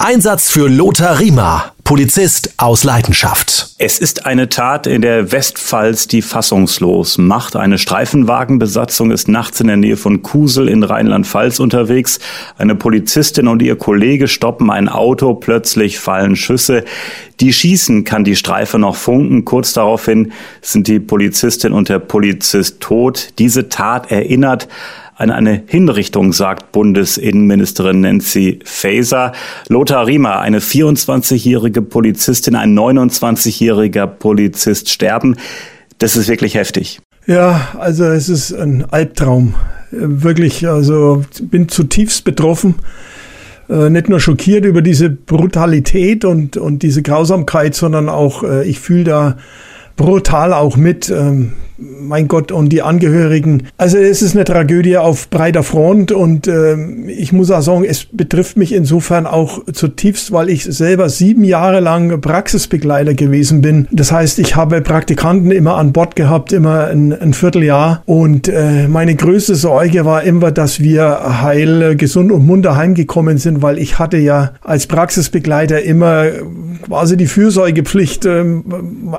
Einsatz für Lothar Riemer, Polizist aus Leidenschaft. Es ist eine Tat in der Westpfalz, die fassungslos macht. Eine Streifenwagenbesatzung ist nachts in der Nähe von Kusel in Rheinland-Pfalz unterwegs. Eine Polizistin und ihr Kollege stoppen ein Auto. Plötzlich fallen Schüsse. Die schießen kann die Streife noch funken. Kurz daraufhin sind die Polizistin und der Polizist tot. Diese Tat erinnert an eine Hinrichtung, sagt Bundesinnenministerin Nancy Faeser. Lothar Riemer, eine 24-jährige Polizistin, ein 29-jähriger Polizist sterben. Das ist wirklich heftig. Ja, also es ist ein Albtraum. Wirklich, also bin zutiefst betroffen. Äh, nicht nur schockiert über diese Brutalität und, und diese Grausamkeit, sondern auch, äh, ich fühle da brutal auch mit. Ähm, mein Gott, und die Angehörigen. Also es ist eine Tragödie auf breiter Front und äh, ich muss auch sagen, es betrifft mich insofern auch zutiefst, weil ich selber sieben Jahre lang Praxisbegleiter gewesen bin. Das heißt, ich habe Praktikanten immer an Bord gehabt, immer ein, ein Vierteljahr und äh, meine größte Sorge war immer, dass wir heil, gesund und munter heimgekommen sind, weil ich hatte ja als Praxisbegleiter immer quasi die Fürsorgepflicht äh,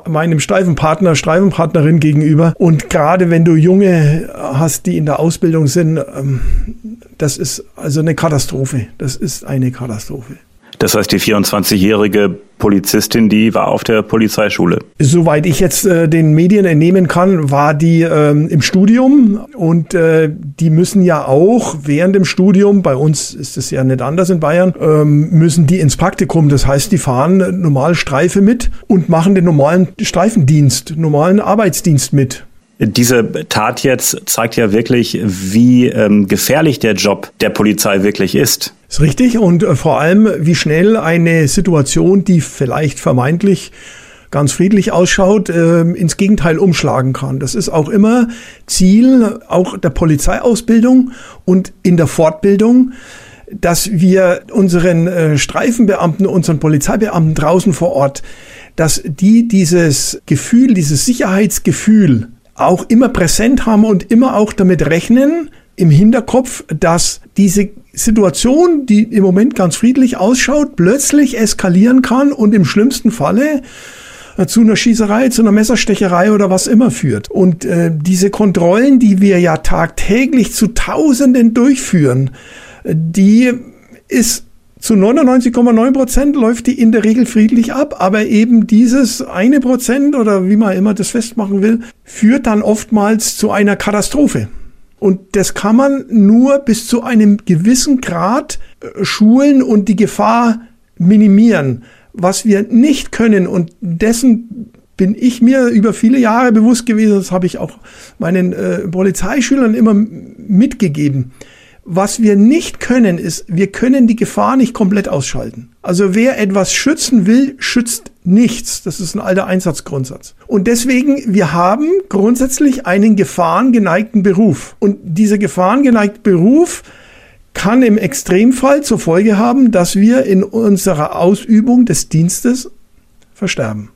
meinem Streifenpartner, Streifenpartnerin gegenüber und gerade wenn du Junge hast, die in der Ausbildung sind, ähm, das ist also eine Katastrophe. Das ist eine Katastrophe. Das heißt, die 24-jährige Polizistin, die war auf der Polizeischule. Soweit ich jetzt äh, den Medien entnehmen kann, war die ähm, im Studium und äh, die müssen ja auch während dem Studium, bei uns ist es ja nicht anders in Bayern, ähm, müssen die ins Praktikum. Das heißt, die fahren normal Streife mit und machen den normalen Streifendienst, normalen Arbeitsdienst mit. Diese Tat jetzt zeigt ja wirklich, wie ähm, gefährlich der Job der Polizei wirklich ist. Ist richtig und äh, vor allem, wie schnell eine Situation, die vielleicht vermeintlich ganz friedlich ausschaut, äh, ins Gegenteil umschlagen kann. Das ist auch immer Ziel auch der Polizeiausbildung und in der Fortbildung dass wir unseren äh, Streifenbeamten, unseren Polizeibeamten draußen vor Ort, dass die dieses Gefühl, dieses Sicherheitsgefühl auch immer präsent haben und immer auch damit rechnen, im Hinterkopf, dass diese Situation, die im Moment ganz friedlich ausschaut, plötzlich eskalieren kann und im schlimmsten Falle äh, zu einer Schießerei, zu einer Messerstecherei oder was immer führt. Und äh, diese Kontrollen, die wir ja tagtäglich zu Tausenden durchführen, äh, die ist zu 99,9 Prozent läuft die in der Regel friedlich ab, aber eben dieses eine Prozent oder wie man immer das festmachen will, führt dann oftmals zu einer Katastrophe. Und das kann man nur bis zu einem gewissen Grad äh, schulen und die Gefahr minimieren. Was wir nicht können und dessen bin ich mir über viele Jahre bewusst gewesen, das habe ich auch meinen äh, Polizeischülern immer mitgegeben was wir nicht können, ist, wir können die Gefahr nicht komplett ausschalten. Also wer etwas schützen will, schützt nichts. Das ist ein alter Einsatzgrundsatz. Und deswegen, wir haben grundsätzlich einen gefahrengeneigten Beruf. Und dieser gefahrengeneigte Beruf kann im Extremfall zur Folge haben, dass wir in unserer Ausübung des Dienstes versterben.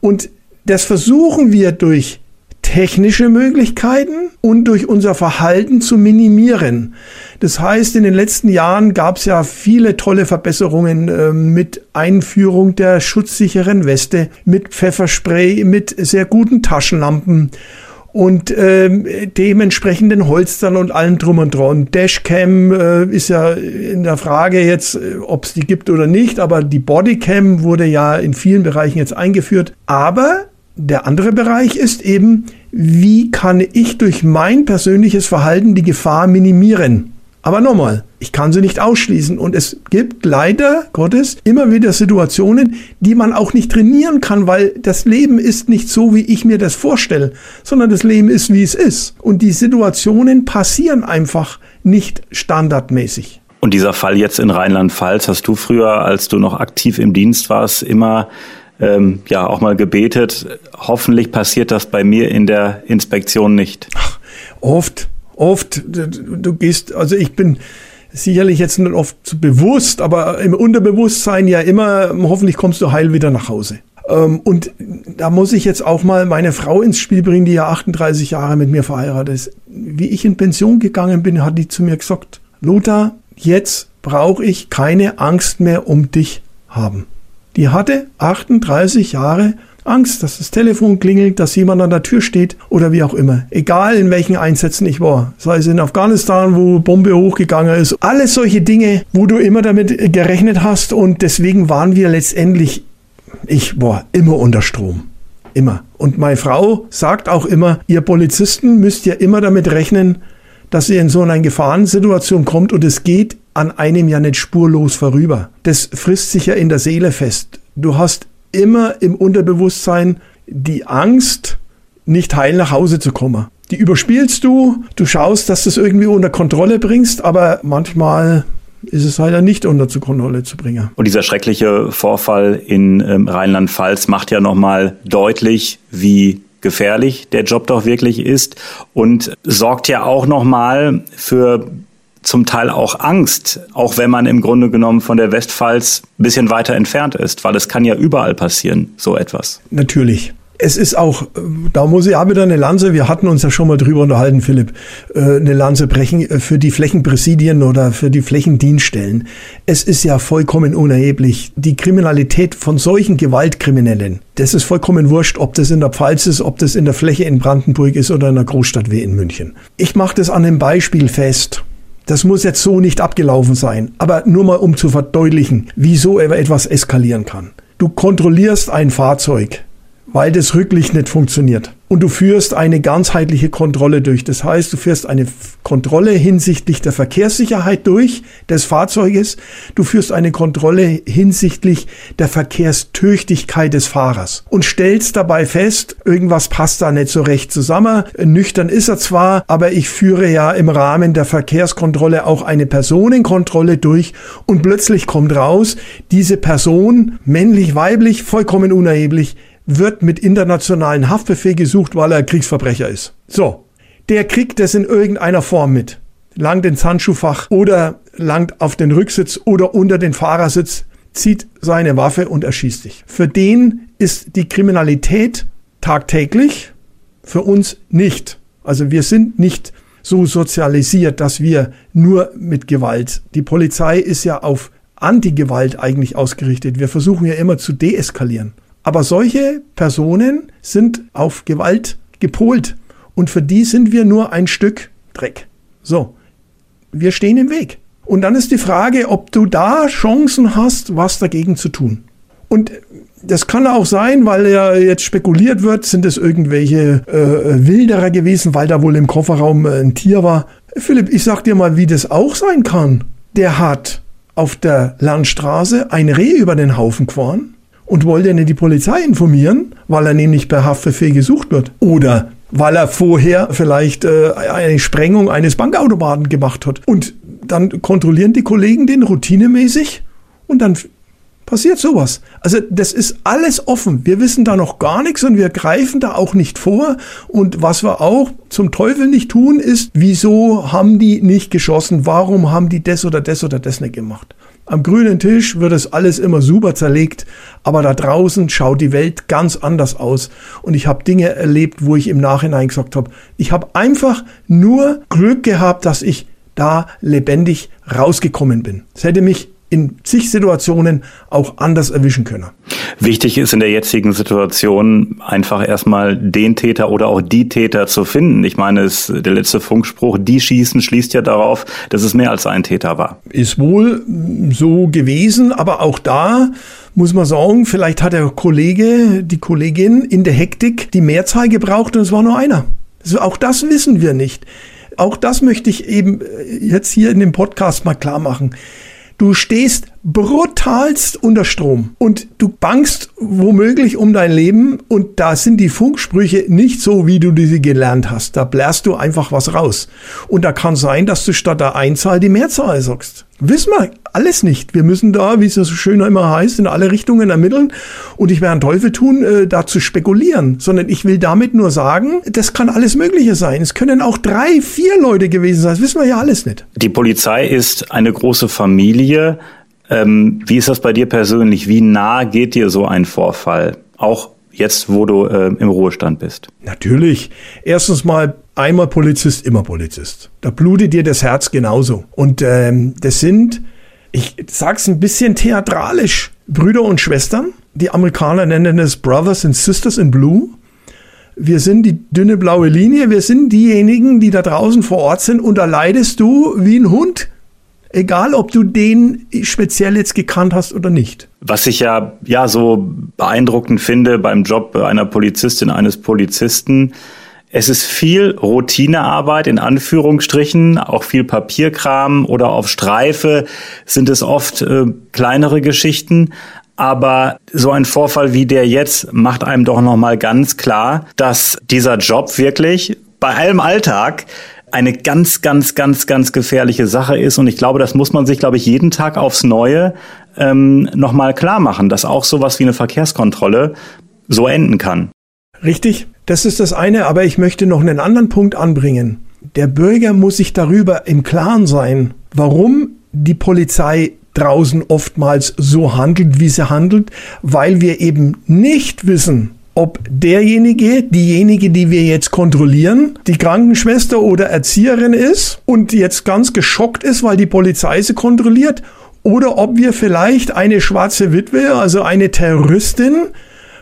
Und das versuchen wir durch technische Möglichkeiten und durch unser Verhalten zu minimieren. Das heißt, in den letzten Jahren gab es ja viele tolle Verbesserungen äh, mit Einführung der schutzsicheren Weste, mit Pfefferspray, mit sehr guten Taschenlampen und äh, dementsprechenden Holstern und allem drum und dran. Dashcam äh, ist ja in der Frage jetzt, ob es die gibt oder nicht, aber die Bodycam wurde ja in vielen Bereichen jetzt eingeführt. Aber der andere Bereich ist eben, wie kann ich durch mein persönliches Verhalten die Gefahr minimieren? Aber nochmal, ich kann sie nicht ausschließen und es gibt leider Gottes immer wieder Situationen, die man auch nicht trainieren kann, weil das Leben ist nicht so, wie ich mir das vorstelle, sondern das Leben ist, wie es ist. Und die Situationen passieren einfach nicht standardmäßig. Und dieser Fall jetzt in Rheinland-Pfalz, hast du früher, als du noch aktiv im Dienst warst, immer ähm, ja auch mal gebetet. Hoffentlich passiert das bei mir in der Inspektion nicht. Ach, oft, oft. Du, gehst, also ich bin sicherlich jetzt nicht oft bewusst, aber im Unterbewusstsein ja immer, hoffentlich kommst du heil wieder nach Hause. Ähm, und da muss ich jetzt auch mal meine Frau ins Spiel bringen, die ja 38 Jahre mit mir verheiratet ist. Wie ich in Pension gegangen bin, hat die zu mir gesagt, Lothar, jetzt brauche ich keine Angst mehr um dich haben. Die hatte 38 Jahre Angst, dass das Telefon klingelt, dass jemand an der Tür steht oder wie auch immer. Egal in welchen Einsätzen ich war. Sei es in Afghanistan, wo Bombe hochgegangen ist. Alles solche Dinge, wo du immer damit gerechnet hast und deswegen waren wir letztendlich, ich war immer unter Strom. Immer. Und meine Frau sagt auch immer, ihr Polizisten müsst ja immer damit rechnen, dass ihr in so eine Gefahrensituation kommt und es geht an einem ja nicht spurlos vorüber. Das frisst sich ja in der Seele fest. Du hast immer im Unterbewusstsein die Angst, nicht heil nach Hause zu kommen. Die überspielst du, du schaust, dass du es irgendwie unter Kontrolle bringst, aber manchmal ist es leider nicht unter Kontrolle zu bringen. Und dieser schreckliche Vorfall in ähm, Rheinland-Pfalz macht ja nochmal deutlich, wie gefährlich der Job doch wirklich ist und sorgt ja auch nochmal für zum Teil auch Angst, auch wenn man im Grunde genommen von der Westpfalz ein bisschen weiter entfernt ist, weil es kann ja überall passieren, so etwas. Natürlich es ist auch, da muss ich auch wieder eine Lanze, wir hatten uns ja schon mal drüber unterhalten, Philipp, äh, eine Lanze brechen äh, für die Flächenpräsidien oder für die Flächendienststellen. Es ist ja vollkommen unerheblich. Die Kriminalität von solchen Gewaltkriminellen, das ist vollkommen wurscht, ob das in der Pfalz ist, ob das in der Fläche in Brandenburg ist oder in der Großstadt wie in München. Ich mache das an einem Beispiel fest. Das muss jetzt so nicht abgelaufen sein, aber nur mal um zu verdeutlichen, wieso etwas eskalieren kann. Du kontrollierst ein Fahrzeug weil das Rücklicht nicht funktioniert. Und du führst eine ganzheitliche Kontrolle durch. Das heißt, du führst eine Kontrolle hinsichtlich der Verkehrssicherheit durch des Fahrzeuges. Du führst eine Kontrolle hinsichtlich der Verkehrstüchtigkeit des Fahrers und stellst dabei fest, irgendwas passt da nicht so recht zusammen. Nüchtern ist er zwar, aber ich führe ja im Rahmen der Verkehrskontrolle auch eine Personenkontrolle durch und plötzlich kommt raus, diese Person, männlich, weiblich, vollkommen unerheblich, wird mit internationalen Haftbefehl gesucht, weil er Kriegsverbrecher ist. So, der kriegt das in irgendeiner Form mit. Langt ins Handschuhfach oder langt auf den Rücksitz oder unter den Fahrersitz, zieht seine Waffe und erschießt dich. Für den ist die Kriminalität tagtäglich, für uns nicht. Also wir sind nicht so sozialisiert, dass wir nur mit Gewalt. Die Polizei ist ja auf Anti-Gewalt eigentlich ausgerichtet. Wir versuchen ja immer zu deeskalieren. Aber solche Personen sind auf Gewalt gepolt und für die sind wir nur ein Stück Dreck. So, wir stehen im Weg. Und dann ist die Frage, ob du da Chancen hast, was dagegen zu tun. Und das kann auch sein, weil ja jetzt spekuliert wird, sind es irgendwelche äh, Wilderer gewesen, weil da wohl im Kofferraum äh, ein Tier war. Philipp, ich sag dir mal, wie das auch sein kann. Der hat auf der Landstraße ein Reh über den Haufen gefahren und wollte nicht die Polizei informieren, weil er nämlich per Haftbefehl gesucht wird. Oder weil er vorher vielleicht äh, eine Sprengung eines Bankautomaten gemacht hat. Und dann kontrollieren die Kollegen den routinemäßig und dann passiert sowas. Also das ist alles offen. Wir wissen da noch gar nichts und wir greifen da auch nicht vor. Und was wir auch zum Teufel nicht tun, ist, wieso haben die nicht geschossen? Warum haben die das oder das oder das nicht gemacht? Am grünen Tisch wird es alles immer super zerlegt, aber da draußen schaut die Welt ganz anders aus. Und ich habe Dinge erlebt, wo ich im Nachhinein gesagt habe, ich habe einfach nur Glück gehabt, dass ich da lebendig rausgekommen bin. Es hätte mich in zig Situationen auch anders erwischen können. Wichtig ist in der jetzigen Situation einfach erstmal den Täter oder auch die Täter zu finden. Ich meine, es, der letzte Funkspruch, die schießen, schließt ja darauf, dass es mehr als ein Täter war. Ist wohl so gewesen, aber auch da muss man sagen, vielleicht hat der Kollege, die Kollegin in der Hektik die Mehrzahl gebraucht und es war nur einer. Also auch das wissen wir nicht. Auch das möchte ich eben jetzt hier in dem Podcast mal klar machen. Du stehst brutalst unter Strom und du bangst womöglich um dein Leben und da sind die Funksprüche nicht so, wie du diese gelernt hast. Da blärst du einfach was raus. Und da kann sein, dass du statt der Einzahl die Mehrzahl sagst. Wissen wir alles nicht. Wir müssen da, wie es so schön immer heißt, in alle Richtungen ermitteln. Und ich werde einen Teufel tun, äh, da zu spekulieren, sondern ich will damit nur sagen, das kann alles Mögliche sein. Es können auch drei, vier Leute gewesen sein. Das wissen wir ja alles nicht. Die Polizei ist eine große Familie. Ähm, wie ist das bei dir persönlich? Wie nah geht dir so ein Vorfall? Auch jetzt, wo du äh, im Ruhestand bist? Natürlich. Erstens mal einmal Polizist, immer Polizist. Da blutet dir das Herz genauso. Und ähm, das sind Ich sag's ein bisschen theatralisch. Brüder und Schwestern. Die Amerikaner nennen es Brothers and Sisters in Blue. Wir sind die dünne blaue Linie. Wir sind diejenigen, die da draußen vor Ort sind. Und da leidest du wie ein Hund. Egal, ob du den speziell jetzt gekannt hast oder nicht. Was ich ja, ja so beeindruckend finde beim Job einer Polizistin, eines Polizisten, es ist viel Routinearbeit in Anführungsstrichen, auch viel Papierkram oder auf Streife sind es oft äh, kleinere Geschichten. Aber so ein Vorfall wie der jetzt macht einem doch nochmal ganz klar, dass dieser Job wirklich bei allem Alltag eine ganz, ganz, ganz, ganz gefährliche Sache ist. Und ich glaube, das muss man sich, glaube ich, jeden Tag aufs Neue ähm, nochmal klar machen, dass auch sowas wie eine Verkehrskontrolle so enden kann. Richtig, das ist das eine, aber ich möchte noch einen anderen Punkt anbringen. Der Bürger muss sich darüber im Klaren sein, warum die Polizei draußen oftmals so handelt, wie sie handelt, weil wir eben nicht wissen, ob derjenige, diejenige, die wir jetzt kontrollieren, die Krankenschwester oder Erzieherin ist und jetzt ganz geschockt ist, weil die Polizei sie kontrolliert, oder ob wir vielleicht eine schwarze Witwe, also eine Terroristin,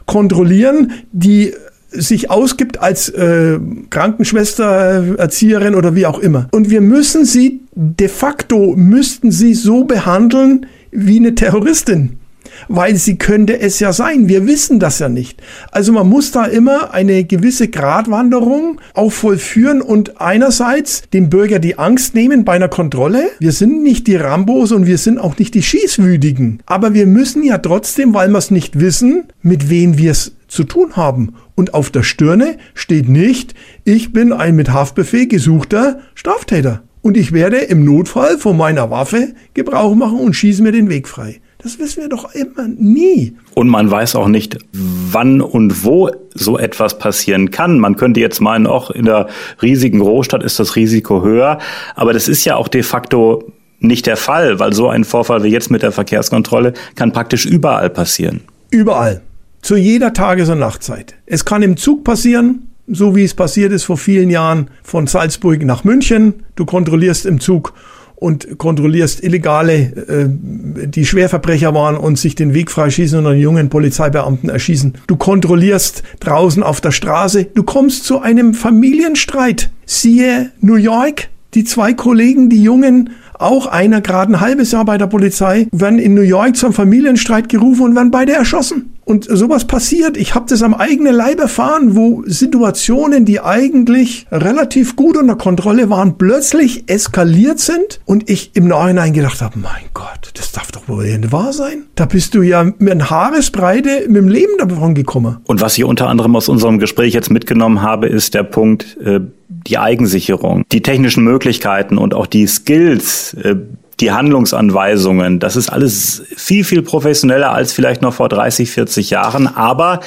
kontrollieren, die sich ausgibt als äh, Krankenschwester, Erzieherin oder wie auch immer. Und wir müssen sie, de facto müssten sie so behandeln wie eine Terroristin. Weil sie könnte es ja sein. Wir wissen das ja nicht. Also man muss da immer eine gewisse Gratwanderung auch vollführen und einerseits dem Bürger die Angst nehmen bei einer Kontrolle. Wir sind nicht die Rambos und wir sind auch nicht die Schießwütigen. Aber wir müssen ja trotzdem, weil wir es nicht wissen, mit wem wir es zu tun haben. Und auf der Stirne steht nicht, ich bin ein mit Haftbefehl gesuchter Straftäter. Und ich werde im Notfall von meiner Waffe Gebrauch machen und schieße mir den Weg frei. Das wissen wir doch immer nie. Und man weiß auch nicht, wann und wo so etwas passieren kann. Man könnte jetzt meinen, auch in der riesigen Großstadt ist das Risiko höher. Aber das ist ja auch de facto nicht der Fall, weil so ein Vorfall wie jetzt mit der Verkehrskontrolle kann praktisch überall passieren. Überall. Zu jeder Tages- und Nachtzeit. Es kann im Zug passieren, so wie es passiert ist vor vielen Jahren von Salzburg nach München. Du kontrollierst im Zug und kontrollierst Illegale, äh, die Schwerverbrecher waren und sich den Weg freischießen und einen jungen Polizeibeamten erschießen. Du kontrollierst draußen auf der Straße. Du kommst zu einem Familienstreit. Siehe New York, die zwei Kollegen, die Jungen, auch einer gerade ein halbes Jahr bei der Polizei, werden in New York zum Familienstreit gerufen und werden beide erschossen. Und sowas passiert. Ich habe das am eigenen Leib erfahren, wo Situationen, die eigentlich relativ gut unter Kontrolle waren, plötzlich eskaliert sind und ich im Nachhinein gedacht habe, mein Gott, das darf doch wohl nicht wahr sein. Da bist du ja mit einer Haaresbreite mit dem Leben davon gekommen. Und was ich unter anderem aus unserem Gespräch jetzt mitgenommen habe, ist der Punkt, äh, die Eigensicherung, die technischen Möglichkeiten und auch die Skills, äh, die Handlungsanweisungen, das ist alles viel, viel professioneller als vielleicht noch vor 30, 40 Jahren. Aber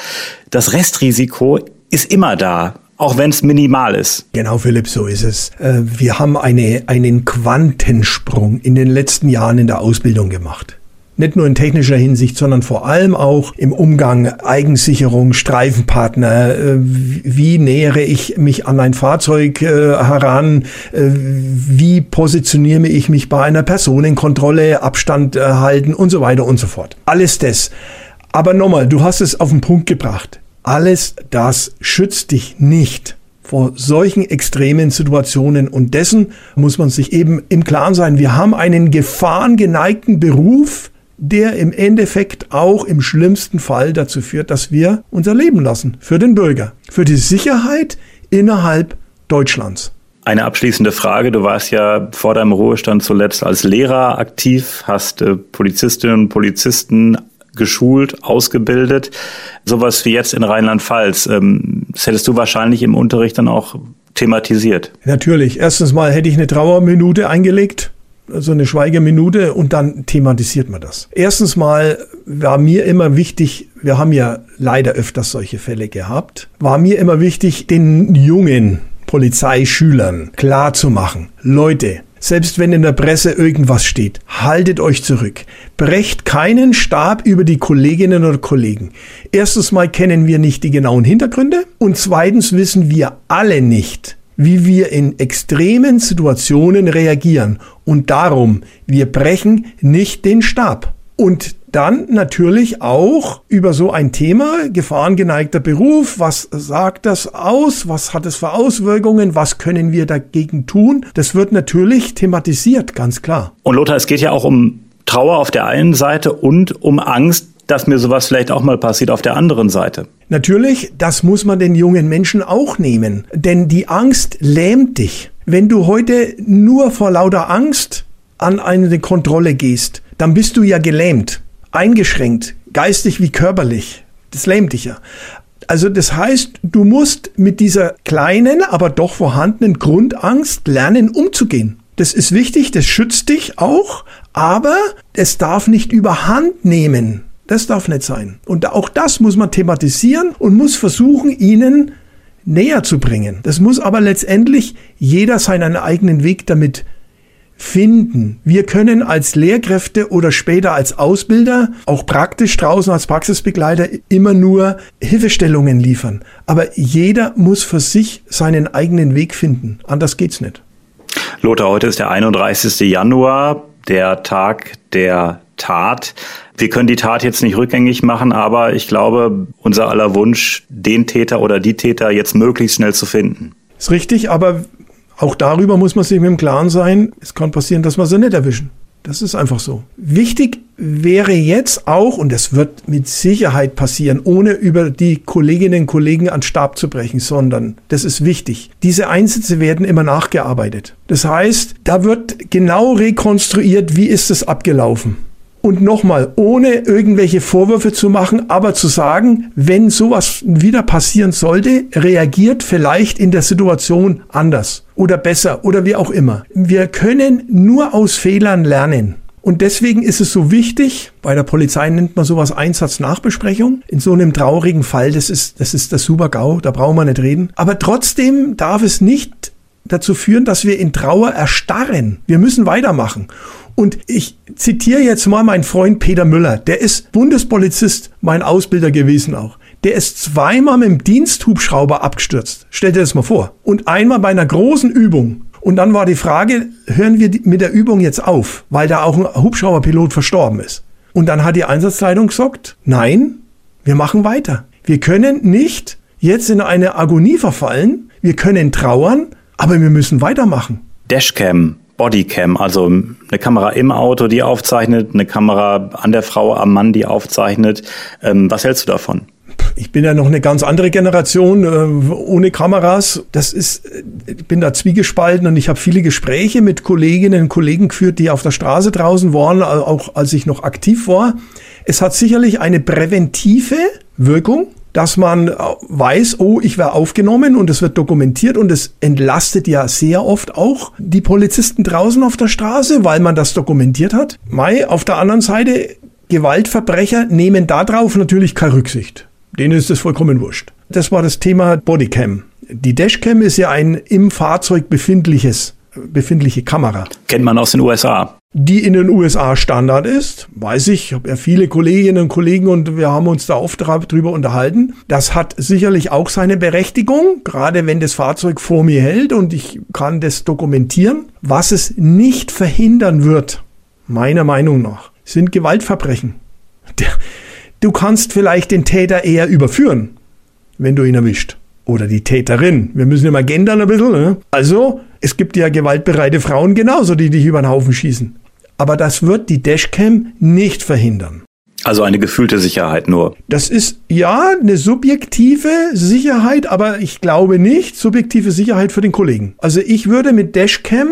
das Restrisiko ist immer da auch wenn es minimal ist. Genau, Philipp, so ist es. Äh, wir haben eine, einen Quantensprung in den letzten Jahren in der Ausbildung gemacht. Nicht nur in technischer Hinsicht, sondern vor allem auch im Umgang Eigensicherung, Streifenpartner. Äh, wie nähere ich mich an ein Fahrzeug äh, heran? Äh, wie positioniere ich mich bei einer Personenkontrolle, Abstand halten und so weiter und so fort. Alles das. Aber nochmal, du hast es auf den Punkt gebracht. Alles das schützt dich nicht vor solchen extremen Situationen und dessen muss man sich eben im Klaren sein. Wir haben einen gefahrengeneigten Beruf, der im Endeffekt auch im schlimmsten Fall dazu führt, dass wir unser Leben lassen für den Bürger, für die Sicherheit innerhalb Deutschlands. Eine abschließende Frage. Du warst ja vor deinem Ruhestand zuletzt als Lehrer aktiv, hast äh, Polizistinnen und Polizisten geschult, ausgebildet. Sowas wie jetzt in Rheinland-Pfalz. Ähm, das hättest du wahrscheinlich im Unterricht dann auch thematisiert. Natürlich. Erstens mal hätte ich eine Trauerminute eingelegt so eine Schweigeminute und dann thematisiert man das. Erstens mal war mir immer wichtig, wir haben ja leider öfters solche Fälle gehabt, war mir immer wichtig, den jungen Polizeischülern klar zu machen, Leute, selbst wenn in der Presse irgendwas steht, haltet euch zurück. Brecht keinen Stab über die Kolleginnen oder Kollegen. Erstens mal kennen wir nicht die genauen Hintergründe und zweitens wissen wir alle nicht, wie wir in extremen Situationen reagieren Und darum, wir brechen nicht den Stab. Und dann natürlich auch über so ein Thema, gefahrengeneigter Beruf, was sagt das aus, was hat es für Auswirkungen, was können wir dagegen tun, das wird natürlich thematisiert, ganz klar. Und Lothar, es geht ja auch um Trauer auf der einen Seite und um Angst, dass mir sowas vielleicht auch mal passiert auf der anderen Seite. Natürlich, das muss man den jungen Menschen auch nehmen, denn die Angst lähmt dich. Wenn du heute nur vor lauter Angst an eine Kontrolle gehst, dann bist du ja gelähmt, eingeschränkt, geistig wie körperlich. Das lähmt dich ja. Also das heißt, du musst mit dieser kleinen, aber doch vorhandenen Grundangst lernen umzugehen. Das ist wichtig, das schützt dich auch, aber es darf nicht überhand nehmen. Das darf nicht sein. Und auch das muss man thematisieren und muss versuchen, ihnen näher zu bringen. Das muss aber letztendlich jeder seinen eigenen Weg damit finden. Wir können als Lehrkräfte oder später als Ausbilder, auch praktisch draußen als Praxisbegleiter, immer nur Hilfestellungen liefern. Aber jeder muss für sich seinen eigenen Weg finden. Anders geht's nicht. Lothar, heute ist der 31. Januar, der Tag der Tat. Wir können die Tat jetzt nicht rückgängig machen, aber ich glaube, unser aller Wunsch, den Täter oder die Täter jetzt möglichst schnell zu finden. Ist richtig, aber auch darüber muss man sich mit dem Klaren sein, es kann passieren, dass wir sie nicht erwischen. Das ist einfach so. Wichtig wäre jetzt auch, und das wird mit Sicherheit passieren, ohne über die Kolleginnen und Kollegen an Stab zu brechen, sondern das ist wichtig. Diese Einsätze werden immer nachgearbeitet. Das heißt, da wird genau rekonstruiert, wie ist es abgelaufen. Und nochmal, ohne irgendwelche Vorwürfe zu machen, aber zu sagen, wenn sowas wieder passieren sollte, reagiert vielleicht in der Situation anders oder besser oder wie auch immer. Wir können nur aus Fehlern lernen. Und deswegen ist es so wichtig, bei der Polizei nennt man sowas Einsatznachbesprechung. In so einem traurigen Fall, das ist, das ist das Super-GAU, da brauchen wir nicht reden. Aber trotzdem darf es nicht dazu führen, dass wir in Trauer erstarren. Wir müssen weitermachen. Und ich zitiere jetzt mal meinen Freund Peter Müller. Der ist Bundespolizist, mein Ausbilder gewesen auch. Der ist zweimal mit dem Diensthubschrauber abgestürzt. Stell dir das mal vor. Und einmal bei einer großen Übung. Und dann war die Frage, hören wir mit der Übung jetzt auf, weil da auch ein Hubschrauberpilot verstorben ist. Und dann hat die Einsatzleitung gesagt, nein, wir machen weiter. Wir können nicht jetzt in eine Agonie verfallen. Wir können trauern, aber wir müssen weitermachen. Dashcam Bodycam, also eine Kamera im Auto, die aufzeichnet, eine Kamera an der Frau, am Mann, die aufzeichnet. Ähm, was hältst du davon? Ich bin ja noch eine ganz andere Generation äh, ohne Kameras. Das ist, äh, ich bin da zwiegespalten und ich habe viele Gespräche mit Kolleginnen und Kollegen geführt, die auf der Straße draußen waren, auch als ich noch aktiv war. Es hat sicherlich eine präventive Wirkung dass man weiß, oh, ich werde aufgenommen und es wird dokumentiert und es entlastet ja sehr oft auch die Polizisten draußen auf der Straße, weil man das dokumentiert hat. Mai, auf der anderen Seite, Gewaltverbrecher nehmen darauf natürlich keine Rücksicht. Denen ist es vollkommen wurscht. Das war das Thema Bodycam. Die Dashcam ist ja ein im Fahrzeug befindliches befindliche Kamera. Kennt man aus den USA. Die in den USA Standard ist, weiß ich, ich habe ja viele Kolleginnen und Kollegen und wir haben uns da oft drüber unterhalten. Das hat sicherlich auch seine Berechtigung, gerade wenn das Fahrzeug vor mir hält und ich kann das dokumentieren. Was es nicht verhindern wird, meiner Meinung nach, sind Gewaltverbrechen. Du kannst vielleicht den Täter eher überführen, wenn du ihn erwischt oder die Täterin. Wir müssen immer gendern ein bisschen. Ne? Also, es gibt ja gewaltbereite Frauen genauso, die dich über den Haufen schießen. Aber das wird die Dashcam nicht verhindern. Also eine gefühlte Sicherheit nur. Das ist ja eine subjektive Sicherheit, aber ich glaube nicht subjektive Sicherheit für den Kollegen. Also ich würde mit Dashcam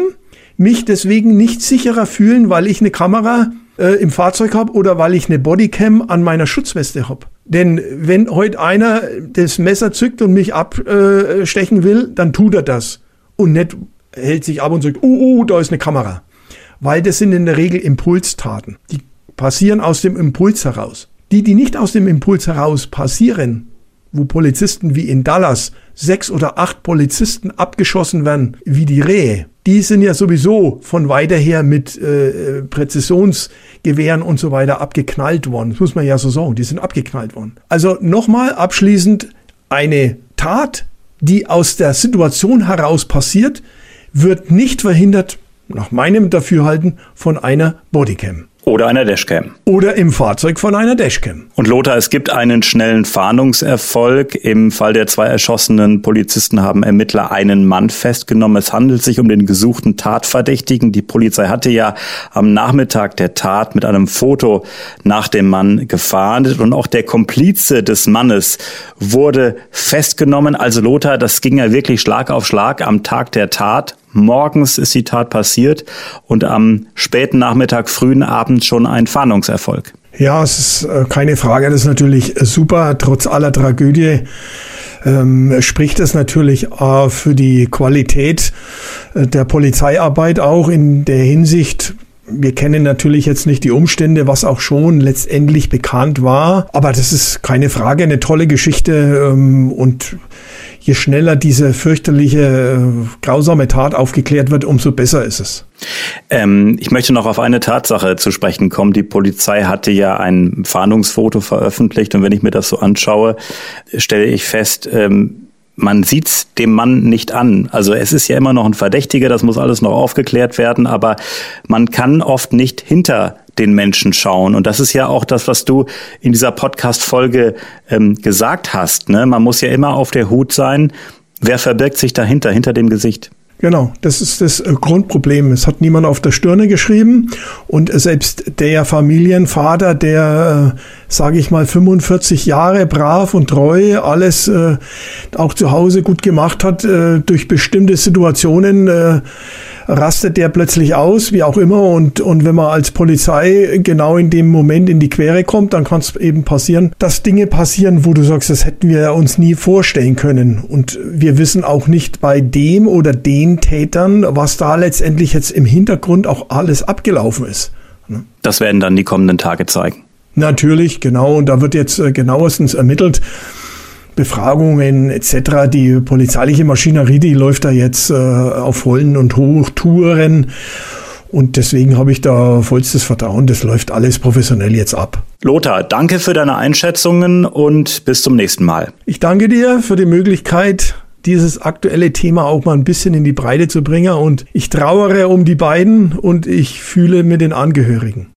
mich deswegen nicht sicherer fühlen, weil ich eine Kamera äh, im Fahrzeug habe oder weil ich eine Bodycam an meiner Schutzweste habe. Denn wenn heute einer das Messer zückt und mich abstechen will, dann tut er das. Und nicht hält sich ab und sagt, uh, uh, da ist eine Kamera. Weil das sind in der Regel Impulstaten. Die passieren aus dem Impuls heraus. Die, die nicht aus dem Impuls heraus passieren, wo Polizisten wie in Dallas sechs oder acht Polizisten abgeschossen werden wie die Rehe, die sind ja sowieso von weiter her mit äh, Präzisionsgewehren und so weiter abgeknallt worden. Das muss man ja so sagen, die sind abgeknallt worden. Also nochmal abschließend, eine Tat, die aus der Situation heraus passiert, wird nicht verhindert, nach meinem Dafürhalten von einer Bodycam. Oder einer Dashcam. Oder im Fahrzeug von einer Dashcam. Und Lothar, es gibt einen schnellen Fahndungserfolg. Im Fall der zwei erschossenen Polizisten haben Ermittler einen Mann festgenommen. Es handelt sich um den gesuchten Tatverdächtigen. Die Polizei hatte ja am Nachmittag der Tat mit einem Foto nach dem Mann gefahndet. Und auch der Komplize des Mannes wurde festgenommen. Also Lothar, das ging ja wirklich Schlag auf Schlag am Tag der Tat. Morgens ist die Tat passiert und am späten Nachmittag, frühen Abend schon ein Fahndungserfolg. Ja, es ist äh, keine Frage. Das ist natürlich super, trotz aller Tragödie. Ähm, spricht es natürlich äh, für die Qualität äh, der Polizeiarbeit auch in der Hinsicht, wir kennen natürlich jetzt nicht die Umstände, was auch schon letztendlich bekannt war, aber das ist keine Frage, eine tolle Geschichte ähm, und je schneller diese fürchterliche, äh, grausame Tat aufgeklärt wird, umso besser ist es. Ähm, ich möchte noch auf eine Tatsache zu sprechen kommen. Die Polizei hatte ja ein Fahndungsfoto veröffentlicht und wenn ich mir das so anschaue, stelle ich fest, ähm, man sieht's dem Mann nicht an. Also es ist ja immer noch ein Verdächtiger, das muss alles noch aufgeklärt werden, aber man kann oft nicht hinter den Menschen schauen. Und das ist ja auch das, was du in dieser Podcast-Folge ähm, gesagt hast. Ne? Man muss ja immer auf der Hut sein. Wer verbirgt sich dahinter, hinter dem Gesicht? Genau, das ist das äh, Grundproblem. Es hat niemand auf der Stirne geschrieben und selbst der Familienvater, der, äh, sage ich mal, 45 Jahre brav und treu alles äh, auch zu Hause gut gemacht hat, äh, durch bestimmte Situationen äh, rastet der plötzlich aus, wie auch immer. Und, und wenn man als Polizei genau in dem Moment in die Quere kommt, dann kann es eben passieren, dass Dinge passieren, wo du sagst, das hätten wir uns nie vorstellen können. Und wir wissen auch nicht bei dem oder den Tätern, was da letztendlich jetzt im Hintergrund auch alles abgelaufen ist. Ne? Das werden dann die kommenden Tage zeigen. Natürlich, genau. Und da wird jetzt äh, genauestens ermittelt. Befragungen etc. Die polizeiliche Maschinerie, die läuft da jetzt äh, auf Rollen und Hochtouren. Und deswegen habe ich da vollstes Vertrauen. Das läuft alles professionell jetzt ab. Lothar, danke für deine Einschätzungen und bis zum nächsten Mal. Ich danke dir für die Möglichkeit, dieses aktuelle Thema auch mal ein bisschen in die Breite zu bringen. Und ich trauere um die beiden und ich fühle mit den Angehörigen.